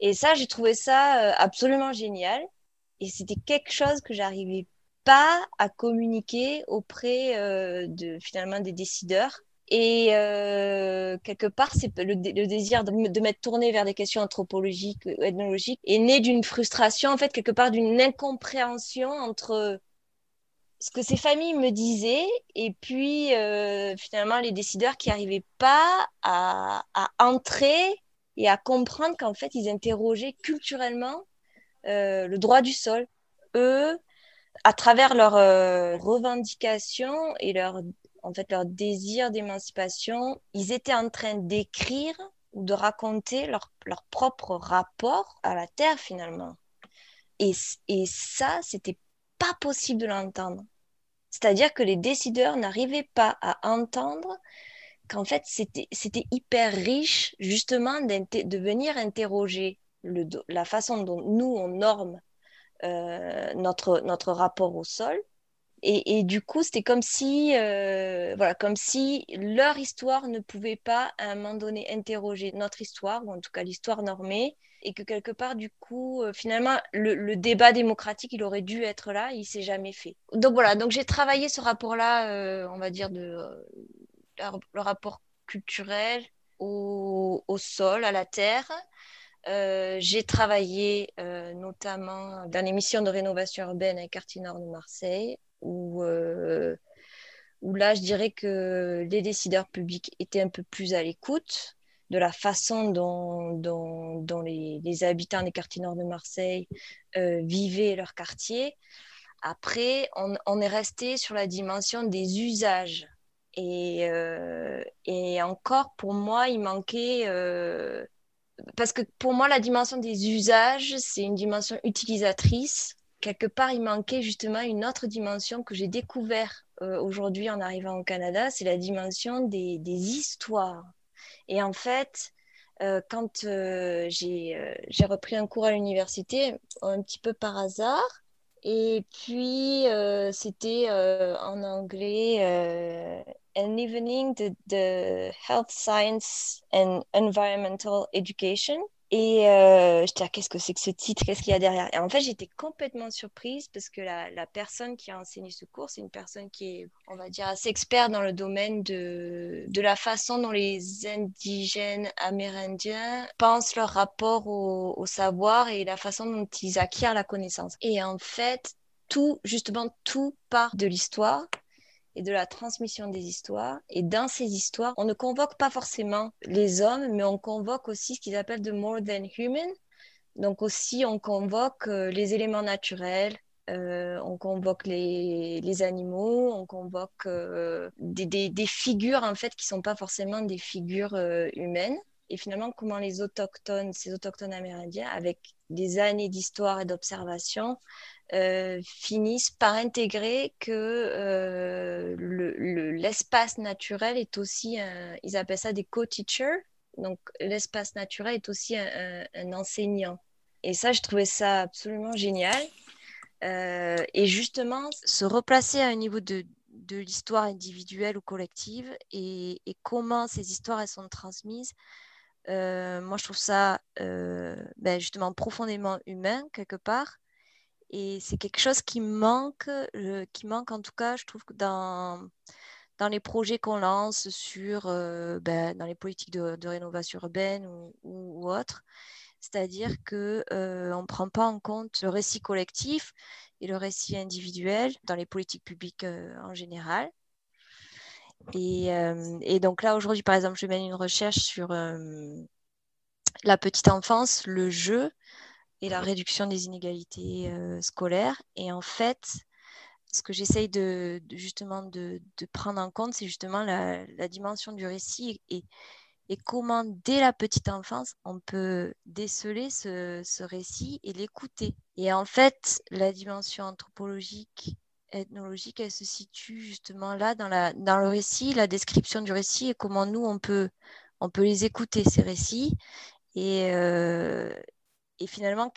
I: Et ça, j'ai trouvé ça absolument génial. Et c'était quelque chose que j'arrivais pas à communiquer auprès euh, de finalement des décideurs. Et euh, quelque part, c'est le, désir de, de m'être tourné vers des questions anthropologiques, euh, ethnologiques, est né d'une frustration, en fait, quelque part d'une incompréhension entre ce que ces familles me disaient et puis finalement les décideurs qui n'arrivaient pas à, à, entrer et à comprendre qu'en fait ils interrogeaient culturellement le droit du sol. Eux, à travers leurs euh, revendications et leur, en fait, leur désir d'émancipation, ils étaient en train d'écrire ou de raconter leur, leur propre rapport à la Terre finalement. Et, et ça, c'était pas possible de l'entendre. C'est-à-dire que les décideurs n'arrivaient pas à entendre qu'en fait, c'était hyper riche justement de venir interroger le, la façon dont nous, on norme notre, notre rapport au sol. Et, et du coup, c'était comme si, euh, voilà, comme si leur histoire ne pouvait pas à un moment donné interroger notre histoire, ou en tout cas l'histoire normée, et que quelque part, du coup, euh, finalement, le, le, débat démocratique, il aurait dû être là, il s'est jamais fait. Donc voilà, donc j'ai travaillé ce rapport-là, on va dire, de, le rapport culturel au, au sol, à la terre, euh, j'ai travaillé euh, notamment dans l'émission de rénovation urbaine à Quartier Nord de Marseille, où, euh, où là, je dirais que les décideurs publics étaient un peu plus à l'écoute de la façon dont, les, les, habitants des quartiers nord de Marseille vivaient leur quartier. Après, on, est resté sur la dimension des usages Et, encore, pour moi, il manquait... parce que pour moi, la dimension des usages, c'est une dimension utilisatrice. Quelque part, il manquait justement une autre dimension que j'ai découvert euh, aujourd'hui en arrivant au Canada, c'est la dimension des, des histoires. Et en fait, euh, quand euh, j'ai euh, j'ai repris un cours à l'université, un petit peu par hasard, et puis c'était en anglais An Evening de, Health Science and Environmental Education. Et euh, je disais, qu'est-ce que c'est que ce titre? Qu'est-ce qu'il y a derrière? Et en fait, j'étais complètement surprise parce que la, personne qui a enseigné ce cours, c'est une personne qui est, on va dire, assez experte dans le domaine de, de la façon dont les indigènes amérindiens pensent leur rapport au savoir et la façon dont ils acquièrent la connaissance. Et en fait, tout, justement, tout part de l'histoire et de la transmission des histoires. Et dans ces histoires, on ne convoque pas forcément les hommes, mais on convoque aussi ce qu'ils appellent de more than human. Donc aussi, on convoque euh, les éléments naturels, euh, on convoque les, animaux, on convoque euh, des, figures en fait qui sont pas forcément des figures humaines. Et finalement, comment les autochtones, ces autochtones amérindiens, avec des années d'histoire et d'observation, euh, finissent par intégrer que euh, le- le- l'espace naturel est aussi, un- ils appellent ça des co-teachers. Donc, l'espace naturel est aussi un, enseignant. Et ça, je trouvais ça absolument génial. Euh, et justement, se replacer à un niveau de, l'histoire individuelle ou collective et, comment ces histoires sont transmises, euh, moi, je trouve ça euh, ben, justement profondément humain quelque part. Et c'est quelque chose qui manque, qui manque en tout cas, je trouve dans, les projets qu'on lance sur, euh, ben, dans les politiques de, rénovation urbaine ou, ou, ou autres. C'est-à-dire qu'on ne prend pas en compte le récit collectif et le récit individuel dans les politiques publiques en général. Et, euh, et donc là, aujourd'hui, par exemple, je mène une recherche sur euh, la petite enfance, le jeu et la réduction des inégalités euh, scolaires. Et en fait, ce que j'essaye de, justement de, prendre en compte, c'est justement la, dimension du récit et, comment, dès la petite enfance, on peut déceler ce, ce récit et l'écouter. Et en fait, la dimension anthropologique ethnologique, elle se situe justement là dans, le récit, la description du récit et comment nous, on peut, on peut les écouter, ces récits. Et, euh, finalement,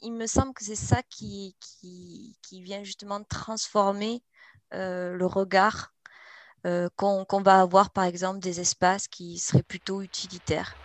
I: il me semble que c'est ça qui, vient justement transformer euh, le regard euh, qu'on qu va avoir, par exemple, des espaces qui seraient plutôt utilitaires.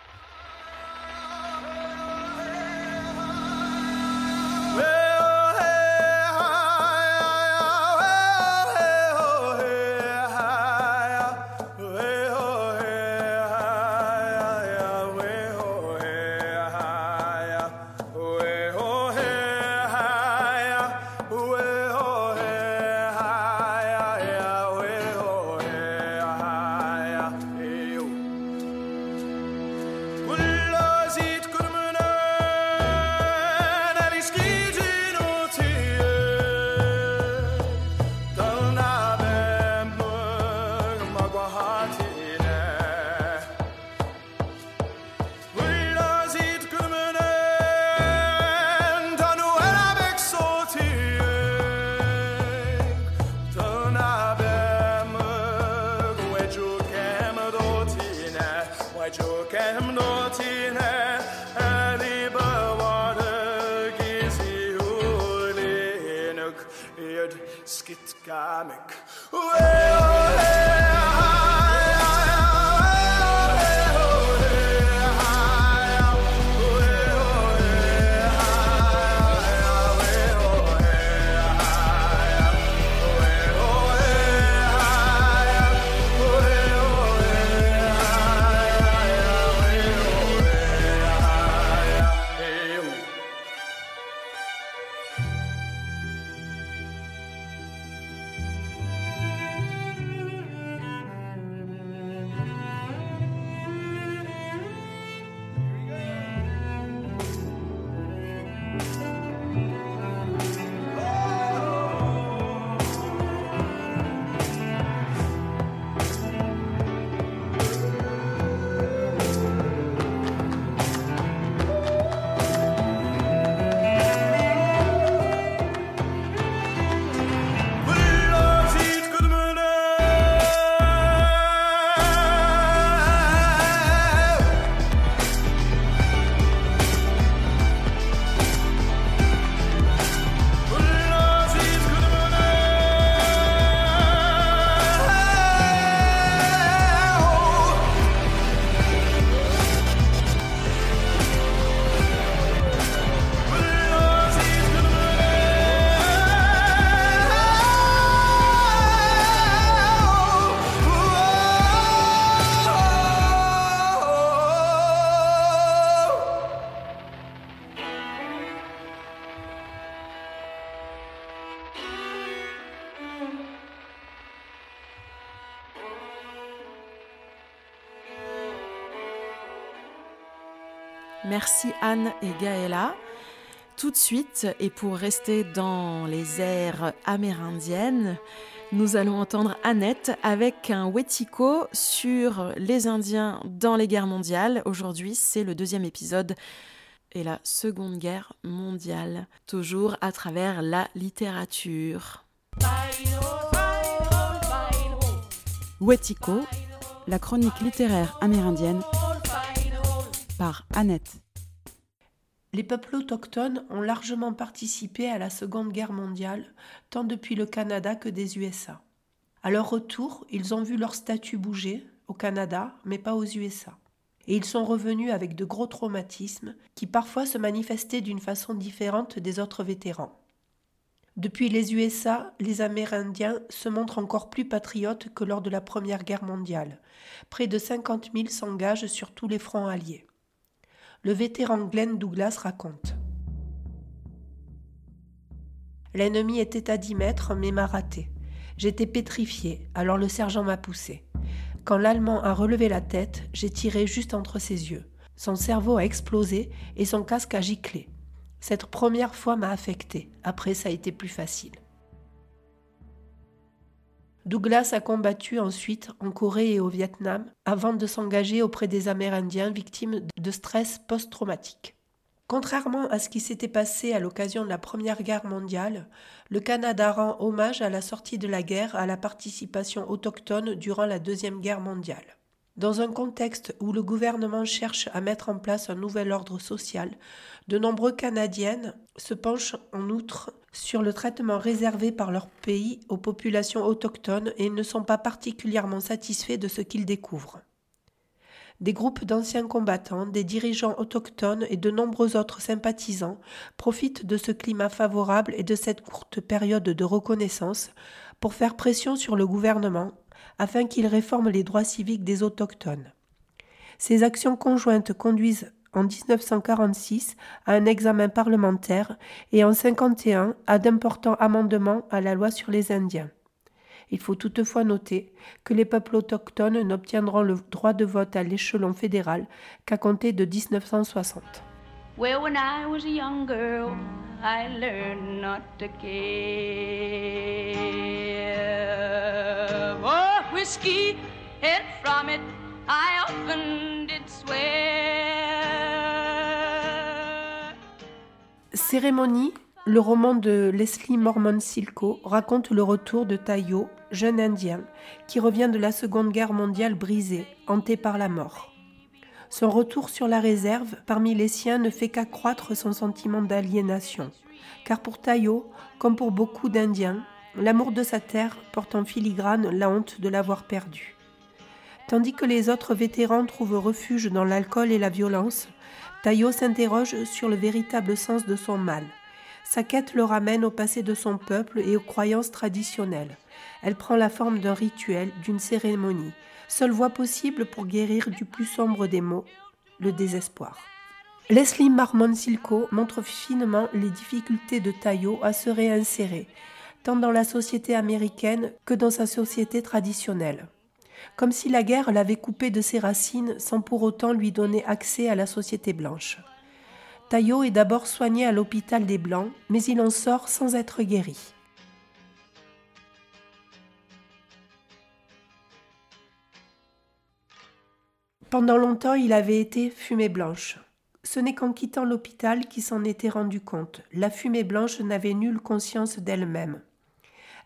A: Merci Anne et Gaëla. Tout de suite, et pour rester dans les airs amérindiennes, nous allons entendre Annette avec un Wetiko sur les Indiens dans les guerres mondiales. Aujourd'hui, c'est le deuxième épisode et la Seconde Guerre mondiale, toujours à travers la littérature.
J: Wetiko, la chronique littéraire amérindienne par Annette.
K: Les peuples autochtones ont largement participé à la Seconde Guerre mondiale, tant depuis le Canada que des USA. À leur retour, ils ont vu leur statut bouger, au Canada, mais pas aux USA. Et ils sont revenus avec de gros traumatismes qui parfois se manifestaient d'une façon différente des autres vétérans. Depuis les USA, les Amérindiens se montrent encore plus patriotes que lors de la Première Guerre mondiale. Près de 50 000 s'engagent sur tous les fronts alliés. Le vétéran Glenn Douglas raconte. L'ennemi était à 10 mètres, mais m'a raté. J'étais pétrifié, alors le sergent m'a poussé. Quand l'Allemand a relevé la tête, j'ai tiré juste entre ses yeux. Son cerveau a explosé et son casque a giclé. Cette première fois m'a affecté. Après, ça a été plus facile. Douglas a combattu ensuite en Corée et au Vietnam avant de s'engager auprès des Amérindiens victimes de stress post-traumatique. Contrairement à ce qui s'était passé à l'occasion de la Première Guerre mondiale, le Canada rend hommage à la sortie de la guerre à la participation autochtone durant la Deuxième Guerre mondiale. Dans un contexte où le gouvernement cherche à mettre en place un nouvel ordre social, de nombreux Canadiennes se penchent en outre sur le traitement réservé par leur pays aux populations autochtones et ne sont pas particulièrement satisfaits de ce qu'ils découvrent. Des groupes d'anciens combattants, des dirigeants autochtones et de nombreux autres sympathisants profitent de ce climat favorable et de cette courte période de reconnaissance pour faire pression sur le gouvernement afin qu'il réforme les droits civiques des autochtones. Ces actions conjointes conduisent en 1946 à un examen parlementaire et en 1951 à d'importants amendements à la loi sur les Indiens. Il faut toutefois noter que les peuples autochtones n'obtiendront le droit de vote à l'échelon fédéral qu'à compter de 1960.
L: Well, when I was a young girl, I learned not to care. Oh, whiskey, from it, I often did swear.
K: Cérémonie, le roman de Leslie Mormon Silko raconte le retour de Tayo, jeune indien, qui revient de la Seconde Guerre mondiale brisé, hanté par la mort. Son retour sur la réserve parmi les siens ne fait qu'accroître son sentiment d'aliénation, car pour Tayo, comme pour beaucoup d'Indiens, l'amour de sa terre porte en filigrane la honte de l'avoir perdue. Tandis que les autres vétérans trouvent refuge dans l'alcool et la violence, Tayo s'interroge sur le véritable sens de son mal. Sa quête le ramène au passé de son peuple et aux croyances traditionnelles. Elle prend la forme d'un rituel, d'une cérémonie, seule voie possible pour guérir du plus sombre des maux, le désespoir. Leslie Marmon Silko montre finement les difficultés de Tayo à se réinsérer, tant dans la société américaine que dans sa société traditionnelle. Comme si la guerre l'avait coupé de ses racines sans pour autant lui donner accès à la société blanche. Tayo est d'abord soigné à l'hôpital des Blancs, mais il en sort sans être guéri. Pendant longtemps, il avait été fumée blanche. Ce n'est qu'en quittant l'hôpital qu'il s'en était rendu compte. La fumée blanche n'avait nulle conscience d'elle-même.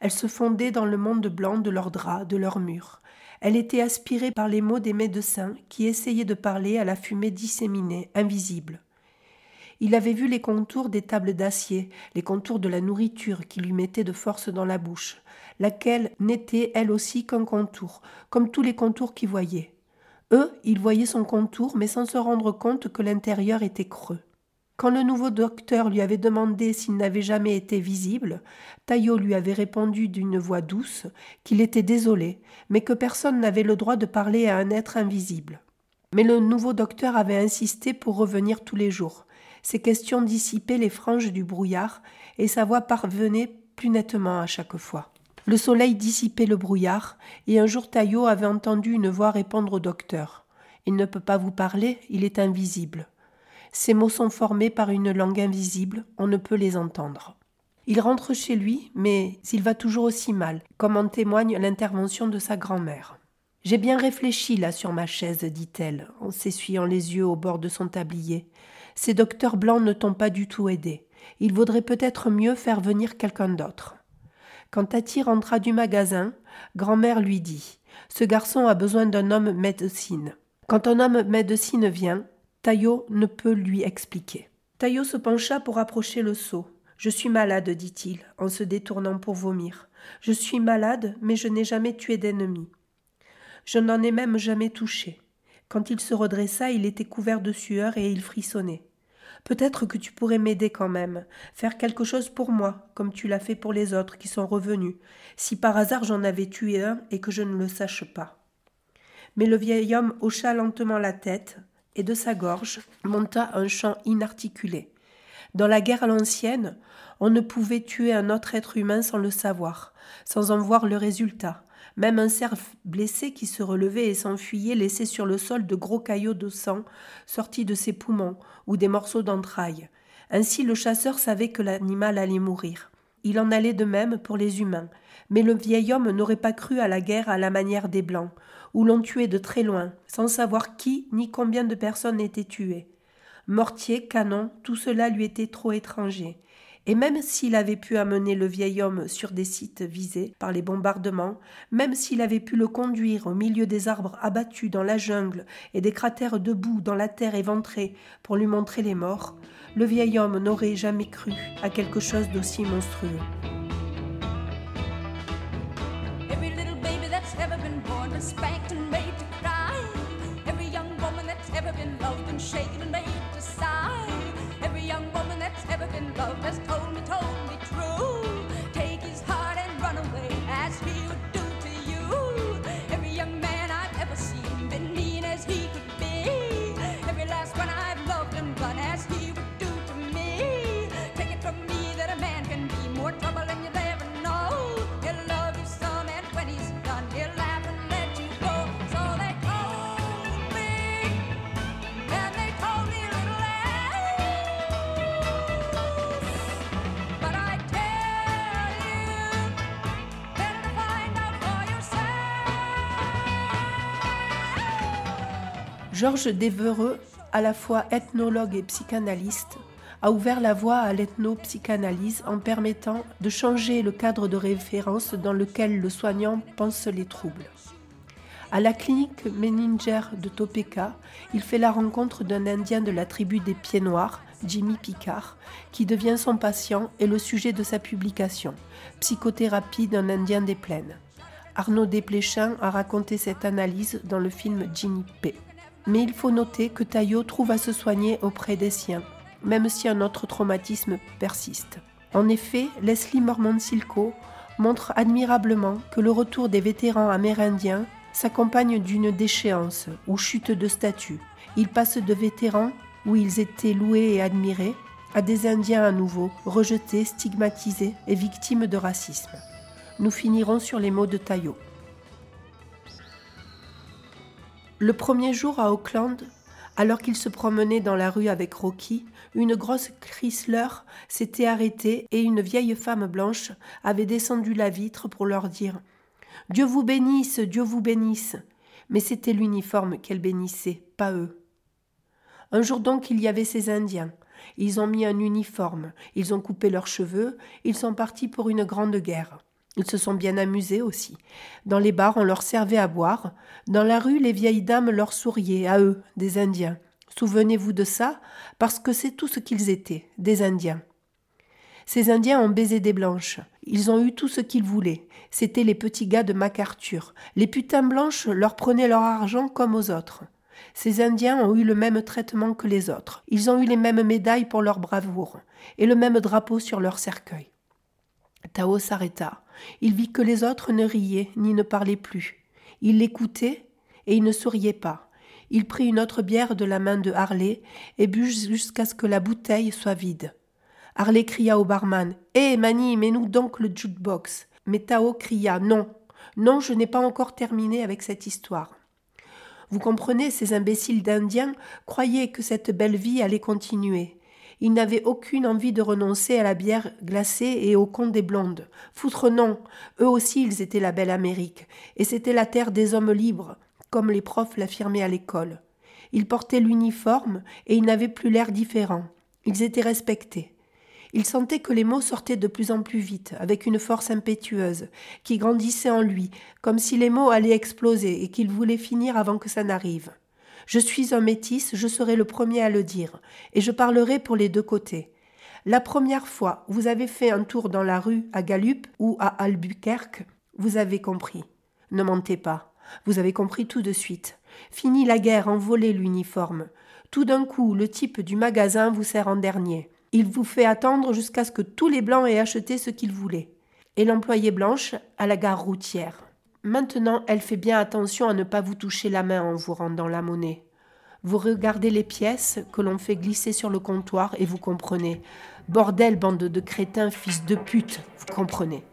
K: Elle se fondait dans le monde blanc de leurs draps, de leurs murs. Elle était aspirée par les mots des médecins qui essayaient de parler à la fumée disséminée, invisible. Il avait vu les contours des tables d'acier, les contours de la nourriture qui lui mettait de force dans la bouche, laquelle n'était elle aussi qu'un contour, comme tous les contours qu'il voyait. Eux, ils voyaient son contour, mais sans se rendre compte que l'intérieur était creux. Quand le nouveau docteur lui avait demandé s'il n'avait jamais été visible, Taillot lui avait répondu d'une voix douce qu'il était désolé, mais que personne n'avait le droit de parler à un être invisible. Mais le nouveau docteur avait insisté pour revenir tous les jours. Ses questions dissipaient les franges du brouillard, et sa voix parvenait plus nettement à chaque fois. Le soleil dissipait le brouillard, et un jour Taillot avait entendu une voix répondre au docteur. Il ne peut pas vous parler, il est invisible. Ces mots sont formés par une langue invisible, on ne peut les entendre. Il rentre chez lui, mais il va toujours aussi mal, comme en témoigne l'intervention de sa grand-mère. J'ai bien réfléchi là sur ma chaise, dit-elle, en s'essuyant les yeux au bord de son tablier. Ces docteurs blancs ne t'ont pas du tout aidé. Il vaudrait peut-être mieux faire venir quelqu'un d'autre. Quand Tati rentra du magasin, grand-mère lui dit Ce garçon a besoin d'un homme médecine. Quand un homme médecine vient, Taillot ne peut lui expliquer. Taillot se pencha pour approcher le seau. Je suis malade, dit-il, en se détournant pour vomir. Je suis malade, mais je n'ai jamais tué d'ennemi. Je n'en ai même jamais touché. Quand il se redressa, il était couvert de sueur et il frissonnait. Peut-être que tu pourrais m'aider quand même, faire quelque chose pour moi, comme tu l'as fait pour les autres qui sont revenus, si par hasard j'en avais tué un et que je ne le sache pas. Mais le vieil homme hocha lentement la tête, et de sa gorge monta un chant inarticulé. Dans la guerre à l'ancienne, on ne pouvait tuer un autre être humain sans le savoir, sans en voir le résultat. Même un cerf blessé qui se relevait et s'enfuyait laissait sur le sol de gros caillots de sang sortis de ses poumons ou des morceaux d'entrailles. Ainsi le chasseur savait que l'animal allait mourir. Il en allait de même pour les humains. Mais le vieil homme n'aurait pas cru à la guerre à la manière des Blancs, où l'on tuait de très loin, sans savoir qui ni combien de personnes étaient tuées. Mortier, canon, tout cela lui était trop étranger. Et même s'il avait pu amener le vieil homme sur des sites visés par les bombardements, même s'il avait pu le conduire au milieu des arbres abattus dans la jungle et des cratères de boue dans la terre éventrée pour lui montrer les morts, le vieil homme n'aurait jamais cru à quelque chose d'aussi monstrueux. Georges Devereux, à la fois ethnologue et psychanalyste, a ouvert la voie à l'ethnopsychanalyse en permettant de changer le cadre de référence dans lequel le soignant pense les troubles. À la clinique Menninger de Topeka, il fait la rencontre d'un Indien de la tribu des Pieds Noirs, Jimmy Picard, qui devient son patient et le sujet de sa publication, Psychothérapie d'un Indien des Plaines. Arnaud Desplechin a raconté cette analyse dans le film Ginny P. Mais il faut noter que Taillot trouve à se soigner auprès des siens, même si un autre traumatisme persiste. En effet, Leslie Mormon Silko montre admirablement que le retour des vétérans amérindiens s'accompagne d'une déchéance ou chute de statut. Ils passent de vétérans, où ils étaient loués et admirés, à des Indiens à nouveau, rejetés, stigmatisés et victimes de racisme. Nous finirons sur les mots de Taillot. Le premier jour à Auckland, alors qu'il se promenait dans la rue avec Rocky, une grosse Chrysler s'était arrêtée et une vieille femme blanche avait descendu la vitre pour leur dire Dieu vous bénisse, Dieu vous bénisse. Mais c'était l'uniforme qu'elle bénissait, pas eux. Un jour donc, il y avait ces Indiens. Ils ont mis un uniforme, ils ont coupé leurs cheveux, ils sont partis pour une grande guerre. Ils se sont bien amusés aussi. Dans les bars, on leur servait à boire. Dans la rue, les vieilles dames leur souriaient, à eux, des Indiens. Souvenez-vous de ça, parce que c'est tout ce qu'ils étaient, des Indiens. Ces Indiens ont baisé des blanches. Ils ont eu tout ce qu'ils voulaient. C'étaient les petits gars de MacArthur. Les putains blanches leur prenaient leur argent comme aux autres. Ces Indiens ont eu le même traitement que les autres. Ils ont eu les mêmes médailles pour leur bravoure et le même drapeau sur leur cercueil. Tao s'arrêta. Il vit que les autres ne riaient ni ne parlaient plus. Il l'écoutait et il ne souriait pas. Il prit une autre bière de la main de Harley et but jusqu'à ce que la bouteille soit vide. Harley cria au barman Hé, Mani, mets-nous donc le jukebox. Mais Tao cria Non, non, je n'ai pas encore terminé avec cette histoire.
M: Vous comprenez, ces imbéciles d'Indiens croyaient que cette belle vie allait continuer. Ils n'avaient aucune envie de renoncer à la bière glacée et au conte des blondes. Foutre non, eux aussi ils étaient la belle Amérique, et c'était la terre des hommes libres, comme les profs l'affirmaient à l'école. Ils portaient l'uniforme et ils n'avaient plus l'air différent. Ils étaient respectés. Il sentait que les mots sortaient de plus en plus vite, avec une force impétueuse, qui grandissait en lui, comme si les mots allaient exploser et qu'il voulait finir avant que ça n'arrive. Je suis un métis, je serai le premier à le dire, et je parlerai pour les deux côtés. La première fois, vous avez fait un tour dans la rue à Gallup ou à Albuquerque, vous avez compris. Ne mentez pas. Vous avez compris tout de suite. Fini la guerre, envolez l'uniforme. Tout d'un coup, le type du magasin vous sert en dernier. Il vous fait attendre jusqu'à ce que tous les blancs aient acheté ce qu'ils voulaient. Et l'employée blanche à la gare routière. Maintenant, elle fait bien attention à ne pas vous toucher la main en vous rendant la monnaie. Vous regardez les pièces que l'on fait glisser sur le comptoir et vous comprenez. Bordel, bande de crétins, fils de pute, vous comprenez.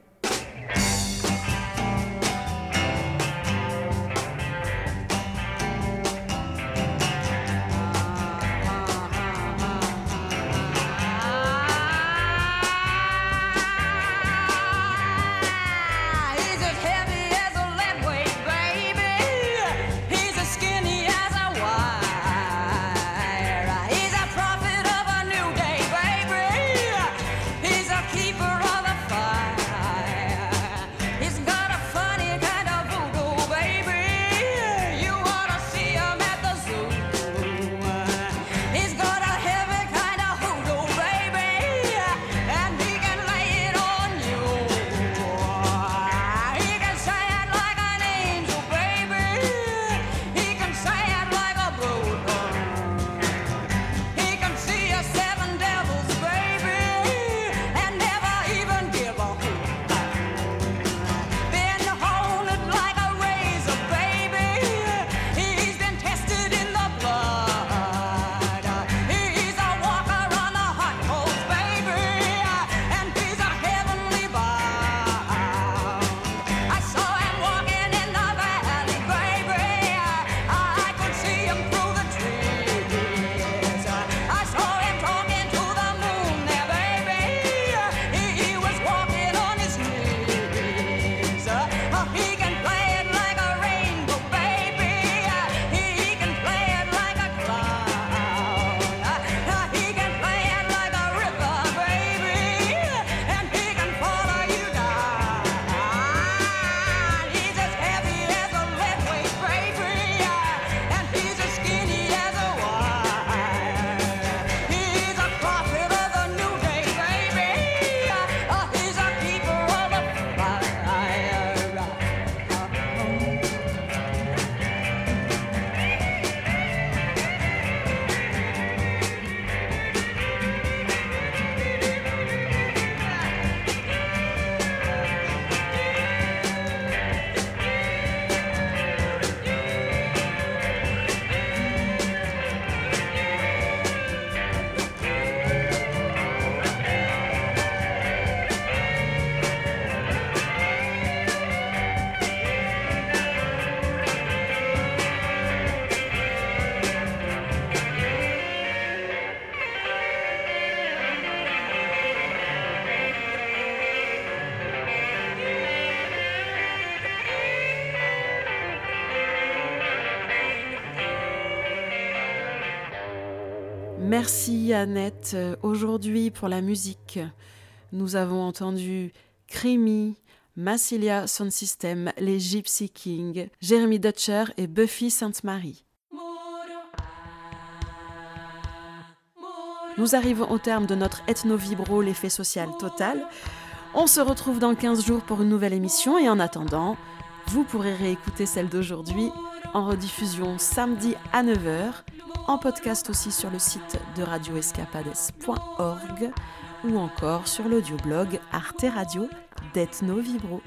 A: Merci Annette. Aujourd'hui pour la musique, nous avons entendu Creamy, Massilia Sound System, les Gypsy Kings, Jeremy Dutcher et Buffy Sainte-Marie. Nous arrivons au terme de notre ethno-vibro, l'effet social total. On se retrouve dans 15 jours pour une nouvelle émission et en attendant, vous pourrez réécouter celle d'aujourd'hui en rediffusion samedi à 9h, en podcast aussi sur le site de radioescapades.org ou encore sur l'audioblog Arte Radio d'Ethno Vibro.